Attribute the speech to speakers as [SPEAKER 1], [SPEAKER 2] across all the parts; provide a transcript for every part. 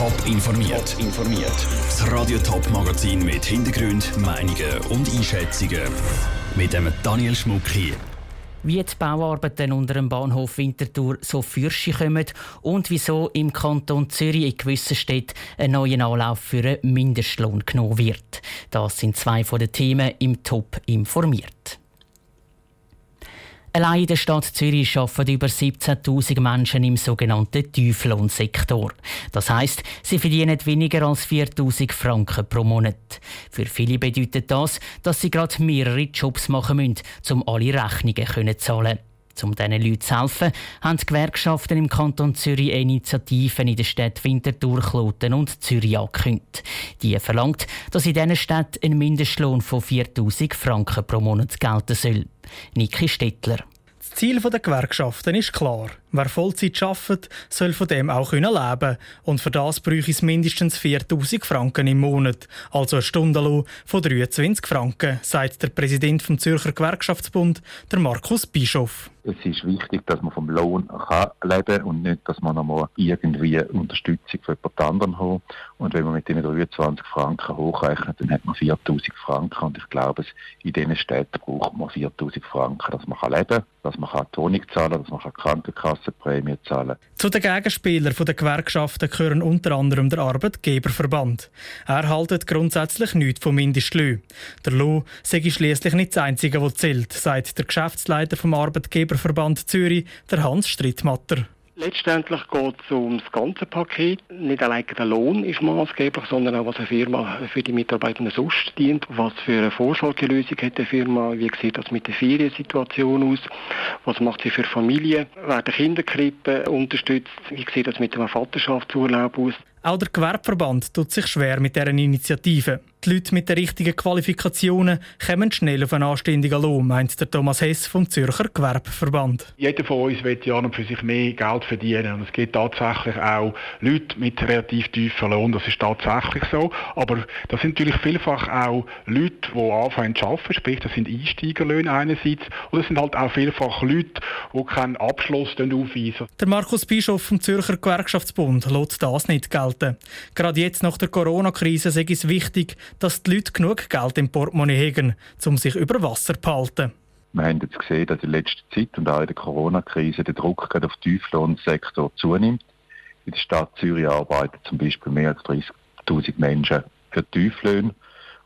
[SPEAKER 1] Top informiert. Top informiert. Das Radio Top Magazin mit Hintergrund, Meinungen und Einschätzungen mit dem Daniel Schmuck hier.
[SPEAKER 2] Wie die Bauarbeiten unter dem Bahnhof Winterthur so fürschen kommen und wieso im Kanton Zürich in gewissen Städten ein neuer Anlauf für einen Mindestlohn genommen wird. Das sind zwei von den Themen im Top informiert. Allein in der Stadt Zürich arbeiten über 17.000 Menschen im sogenannten Tieflohnsektor. Das heißt, sie verdienen weniger als 4.000 Franken pro Monat. Für viele bedeutet das, dass sie gerade mehrere Jobs machen müssen, um alle Rechnungen zu zahlen. Um diesen Leuten zu helfen, haben die Gewerkschaften im Kanton Zürich Initiativen in den Städten Winterthur, Kloten und Zürich angekündigt. Die verlangt, dass in diesen Städten ein Mindestlohn von 4000 Franken pro Monat gelten soll. Niki Stettler.
[SPEAKER 3] Das Ziel der Gewerkschaften ist klar. Wer Vollzeit arbeitet, soll von dem auch leben können. Und für das bräuchte es mindestens 4000 Franken im Monat, also ein Stundenlohn von 23 Franken, sagt der Präsident vom Zürcher Gewerkschaftsbund, der Markus Bischof.
[SPEAKER 4] Es ist wichtig, dass man vom Lohn kann leben kann und nicht, dass man nochmal irgendwie Unterstützung von jemand anderem hat. Und wenn man mit diesen 23 Franken hochrechnet, dann hat man 4000 Franken. Und ich glaube, in diesen Städten braucht man 4000 Franken, dass man leben kann, dass man die Wohnung zahlen kann, dass man Krankenkasse Kassenprämie zahlen.
[SPEAKER 3] Zu den Gegenspielern der Gewerkschaften gehören unter anderem der Arbeitgeberverband. Er haltet grundsätzlich nichts vom Mindestlöhn. Der Lohn sei schließlich nicht das Einzige, was zählt, sagt der Geschäftsleiter vom Arbeitgeberverband Zürich, der Hans Strittmatter.
[SPEAKER 5] Letztendlich geht es um das ganze Paket. Nicht allein der Lohn ist maßgeblich, sondern auch, was eine Firma für die Mitarbeiter sonst dient. Was für eine Vorsorgelösung hat die Firma? Wie sieht das mit der Feriensituation aus? Was macht sie für Familien? Werden Kinderkrippen unterstützt? Wie sieht das mit dem Vaterschaftsurlaub aus?
[SPEAKER 3] Auch der Gewerbeverband tut sich schwer mit deren Initiative. Die Leute mit den richtigen Qualifikationen kommen schnell auf einen anständigen Lohn, meint der Thomas Hess vom Zürcher Gewerbeverband.
[SPEAKER 6] Jeder von uns will ja und für sich mehr Geld verdienen. Und es gibt tatsächlich auch Leute mit relativ tiefen Lohn, das ist tatsächlich so. Aber das sind natürlich vielfach auch Leute, die anfangen zu arbeiten, sprich das sind Einsteigerlöhne einerseits. Und es sind halt auch vielfach Leute, die keinen Abschluss aufweisen.
[SPEAKER 3] Der Markus Bischof vom Zürcher Gewerkschaftsbund lässt das nicht gelten gelten. Gerade jetzt nach der Corona-Krise ist es wichtig, dass die Leute genug Geld im Portemonnaie haben, um sich über Wasser zu halten.
[SPEAKER 4] Wir haben jetzt gesehen, dass in letzter Zeit und auch in der Corona-Krise der Druck gerade auf den Tieflohnsektor zunimmt. In der Stadt Zürich arbeiten zum Beispiel mehr als 30.000 Menschen für Tieflöhne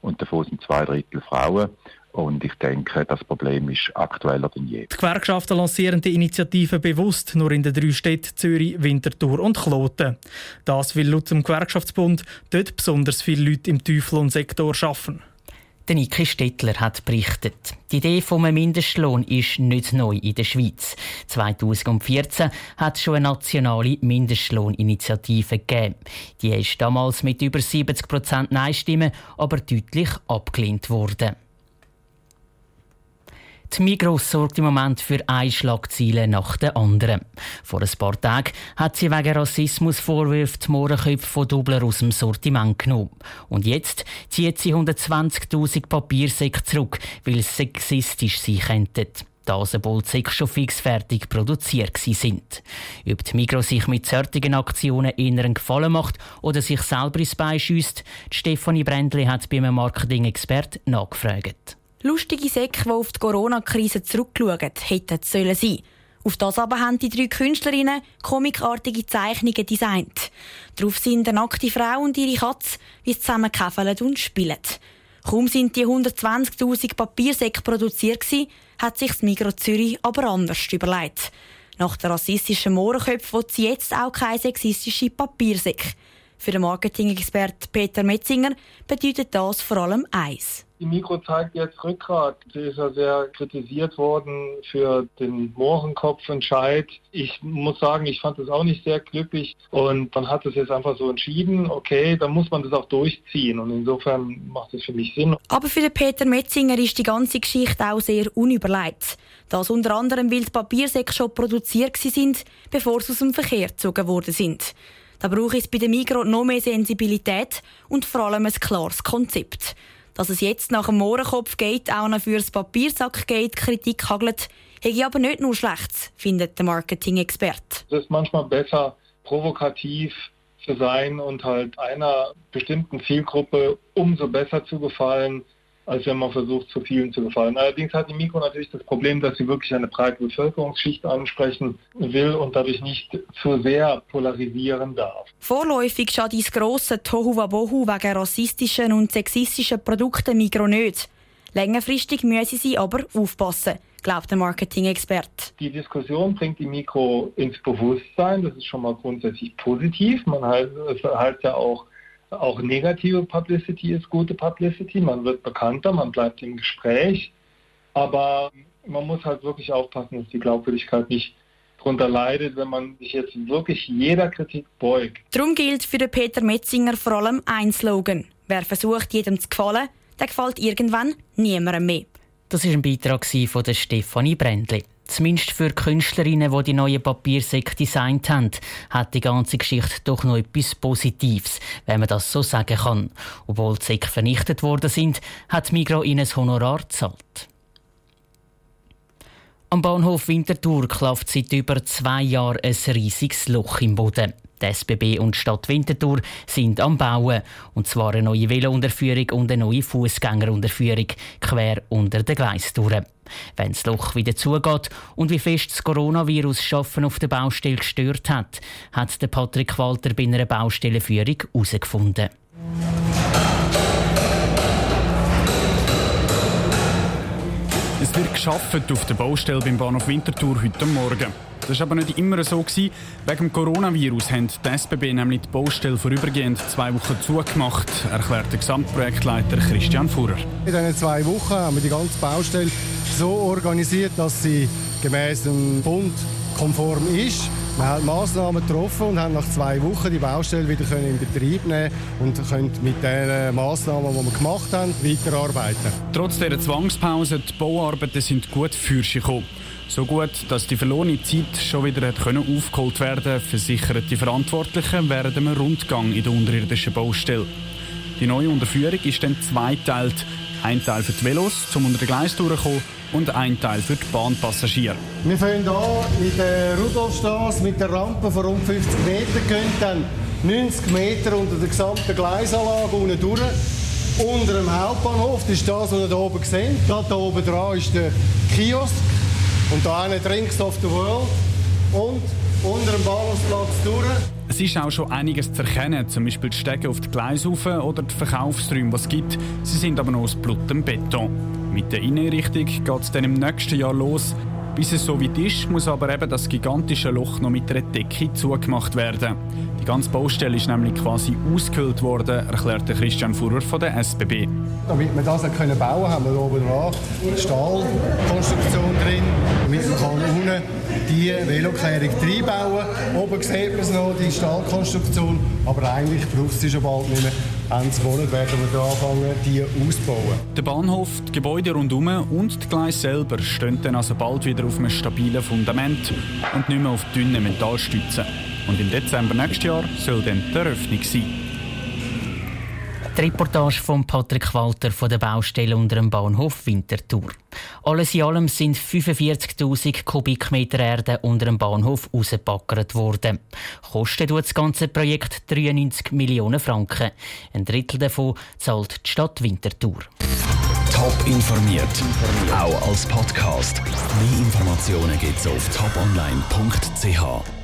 [SPEAKER 4] und davon sind zwei Drittel Frauen. Und ich denke, das Problem ist aktueller denn je.
[SPEAKER 3] Die Gewerkschaften lancieren die Initiative bewusst nur in den drei Städten Zürich, Winterthur und Kloten. Das will laut dem Gewerkschaftsbund dort besonders viele Leute im Tieflohnsektor arbeiten.
[SPEAKER 2] Der Niki Stettler hat berichtet. Die Idee vom Mindestlohn ist nicht neu in der Schweiz. 2014 hat es schon eine nationale Mindestlohninitiative gegeben. Die ist damals mit über 70% Nein-Stimmen aber deutlich abgelehnt worden. Die Migros sorgt im Moment für eine Schlagziele nach der anderen. Vor ein paar Tagen hat sie wegen Rassismusvorwürfen die Mohrenköpfe von Dubler aus dem Sortiment genommen. Und jetzt zieht sie 120.000 Papiersäcke zurück, weil sie sexistisch sein könnten. Die Säcke schon fix fertig produziert sind. Ob die Migros sich mit solchen Aktionen einen Gefallen macht oder sich selber ins Bein schiesst, Stefanie Brändli hat bei einem Marketing-Expert nachgefragt.
[SPEAKER 7] Lustige Säcke, die auf die Corona-Krise zurückschauen, hätten sollen sein. Auf das aber haben die drei Künstlerinnen komikartige Zeichnungen designt. Darauf sind eine nackte Frau und ihre Katze, wie sie zusammen käfeln und spielen. Kaum sind die 120.000 Papiersäcke produziert gewesen, hat sich das Migros Zürich aber anders überlegt. Nach der rassistischen Mohrenköpfe will sie jetzt auch keine sexistische Papiersäcke. Für den Marketing-Expert Peter Metzinger bedeutet das vor allem eins.
[SPEAKER 8] Die Mikro zeigt jetzt Rückgrat. Sie ist ja sehr kritisiert worden für den Mohrenkopfentscheid. Ich muss sagen, ich fand das auch nicht sehr glücklich. Und man hat es jetzt einfach so entschieden, okay, dann muss man das auch durchziehen. Und insofern macht es für mich Sinn.
[SPEAKER 7] Aber für den Peter Metzinger ist die ganze Geschichte auch sehr unüberlegt. Das unter anderem, weil die Papiersäcke schon produziert sind, bevor sie aus dem Verkehr gezogen worden sind. Da brauche es bei dem Migros noch mehr Sensibilität und vor allem ein klares Konzept. Dass es jetzt nach dem Mohrenkopf geht, auch noch fürs Papiersack geht, Kritik hagelt, hätte aber nicht nur schlecht, findet der Marketing-Experte.
[SPEAKER 8] Es ist manchmal besser, provokativ zu sein und halt einer bestimmten Zielgruppe umso besser zu gefallen, als wenn man versucht, zu vielen zu gefallen. Allerdings hat die Mikro natürlich das Problem, dass sie wirklich eine breite Bevölkerungsschicht ansprechen will und dadurch nicht zu sehr polarisieren darf.
[SPEAKER 7] Vorläufig schaut das grosse Tohuwabohu wegen rassistischen und sexistischen Produkten Mikro nicht. Längerfristig müssen sie aber aufpassen, glaubt der Marketing-Experte.
[SPEAKER 8] Die Diskussion bringt die Mikro ins Bewusstsein. Das ist schon mal grundsätzlich positiv. Man halt, es heißt ja auch, auch negative Publicity ist gute Publicity. Man wird bekannter, man bleibt im Gespräch. Aber man muss halt wirklich aufpassen, dass die Glaubwürdigkeit nicht darunter leidet, wenn man sich jetzt wirklich jeder Kritik beugt.
[SPEAKER 7] Darum gilt für Peter Metzinger vor allem ein Slogan. Wer versucht, jedem zu gefallen, der gefällt irgendwann niemandem mehr.
[SPEAKER 2] Das war ein Beitrag von Stefanie Brändli. Zumindest für Künstlerinnen, die die neuen Papiersäcke designt haben, hat die ganze Geschichte doch noch etwas Positives, wenn man das so sagen kann. Obwohl die Säcke vernichtet worden sind, hat Migro ihnen ein Honorar gezahlt. Am Bahnhof Winterthur klafft seit über zwei Jahren ein riesiges Loch im Boden. Die SBB und Stadt Winterthur sind am Bauen. Und zwar eine neue Velounterführung und eine neue Fußgängerunterführung quer unter den Gleistouren. Wenn das Loch wieder zugeht und wie fest das Coronavirus Schaffen auf der Baustelle gestört hat, hat der Patrick Walter bei einer Baustellenführung herausgefunden.
[SPEAKER 9] Es wird geschafft auf der Baustelle beim Bahnhof Winterthur heute Morgen. Das war aber nicht immer so. Gewesen. Wegen dem Coronavirus haben die SBB nämlich die Baustelle vorübergehend zwei Wochen zugemacht, erklärt der Gesamtprojektleiter Christian Fuhrer.
[SPEAKER 10] In diesen zwei Wochen haben wir die ganze Baustelle so organisiert, dass sie gemäß dem Bund konform ist. Wir haben Massnahmen getroffen und haben nach zwei Wochen die Baustelle wieder in Betrieb nehmen und können mit den Massnahmen, die wir gemacht haben, weiterarbeiten.
[SPEAKER 9] Trotz dieser Zwangspause, die Bauarbeiten sind gut für sich gekommen. So gut, dass die verlorene Zeit schon wieder hat können aufgeholt werden konnte, versichern die Verantwortlichen während einem Rundgang in der unterirdischen Baustelle. Die neue Unterführung ist dann zweiteilt. Ein Teil für die Velos, um unter den Gleis durchzukommen, und ein Teil für die Bahnpassagiere.
[SPEAKER 10] Wir fangen hier mit der Rudolfstraße mit der Rampe von rund 50 Metern, gehen dann 90 Meter unter der gesamten Gleisanlage unten durch. Unter dem Hauptbahnhof, das ist das, was ihr hier oben seht. Gerade hier oben dran ist der Kiosk. Und da eine Drinks of the World. Und unter dem Bahnhofsplatz durch.
[SPEAKER 9] Es ist auch schon einiges zu erkennen, zum Beispiel die Stege auf die Gleisaufen oder die Verkaufsräume, die es gibt. Sie sind aber noch aus blutem Beton. Mit der Innenrichtung geht es dann im nächsten Jahr los. Bis es so weit ist, muss aber eben das gigantische Loch noch mit einer Decke zugemacht werden. Die ganze Baustelle ist nämlich quasi ausgehöhlt worden, erklärt Christian Fuhrer von der SBB.
[SPEAKER 10] Damit wir das können bauen haben wir oben dran eine Stahlkonstruktion die Veloklärung reinbauen. Oben sieht man es noch, die Stahlkonstruktion, aber eigentlich braucht es schon bald nicht mehr. Ende Monat werden wir anfangen, die auszubauen.
[SPEAKER 9] Der Bahnhof, die Gebäude rundherum und die Gleise selber stehen dann also bald wieder auf einem stabilen Fundament und nicht mehr auf dünnen Metallstützen. Und im Dezember nächstes Jahr soll dann die Eröffnung sein.
[SPEAKER 2] Die Reportage von Patrick Walter von der Baustelle unter dem Bahnhof Winterthur. Alles in allem sind 45.000 Kubikmeter Erde unter dem Bahnhof rausgepackert worden. Kostet das ganze Projekt 93 Millionen Franken. Ein Drittel davon zahlt die Stadt Winterthur.
[SPEAKER 1] Top informiert, auch als Podcast. Mehr Informationen gibt es auf toponline.ch.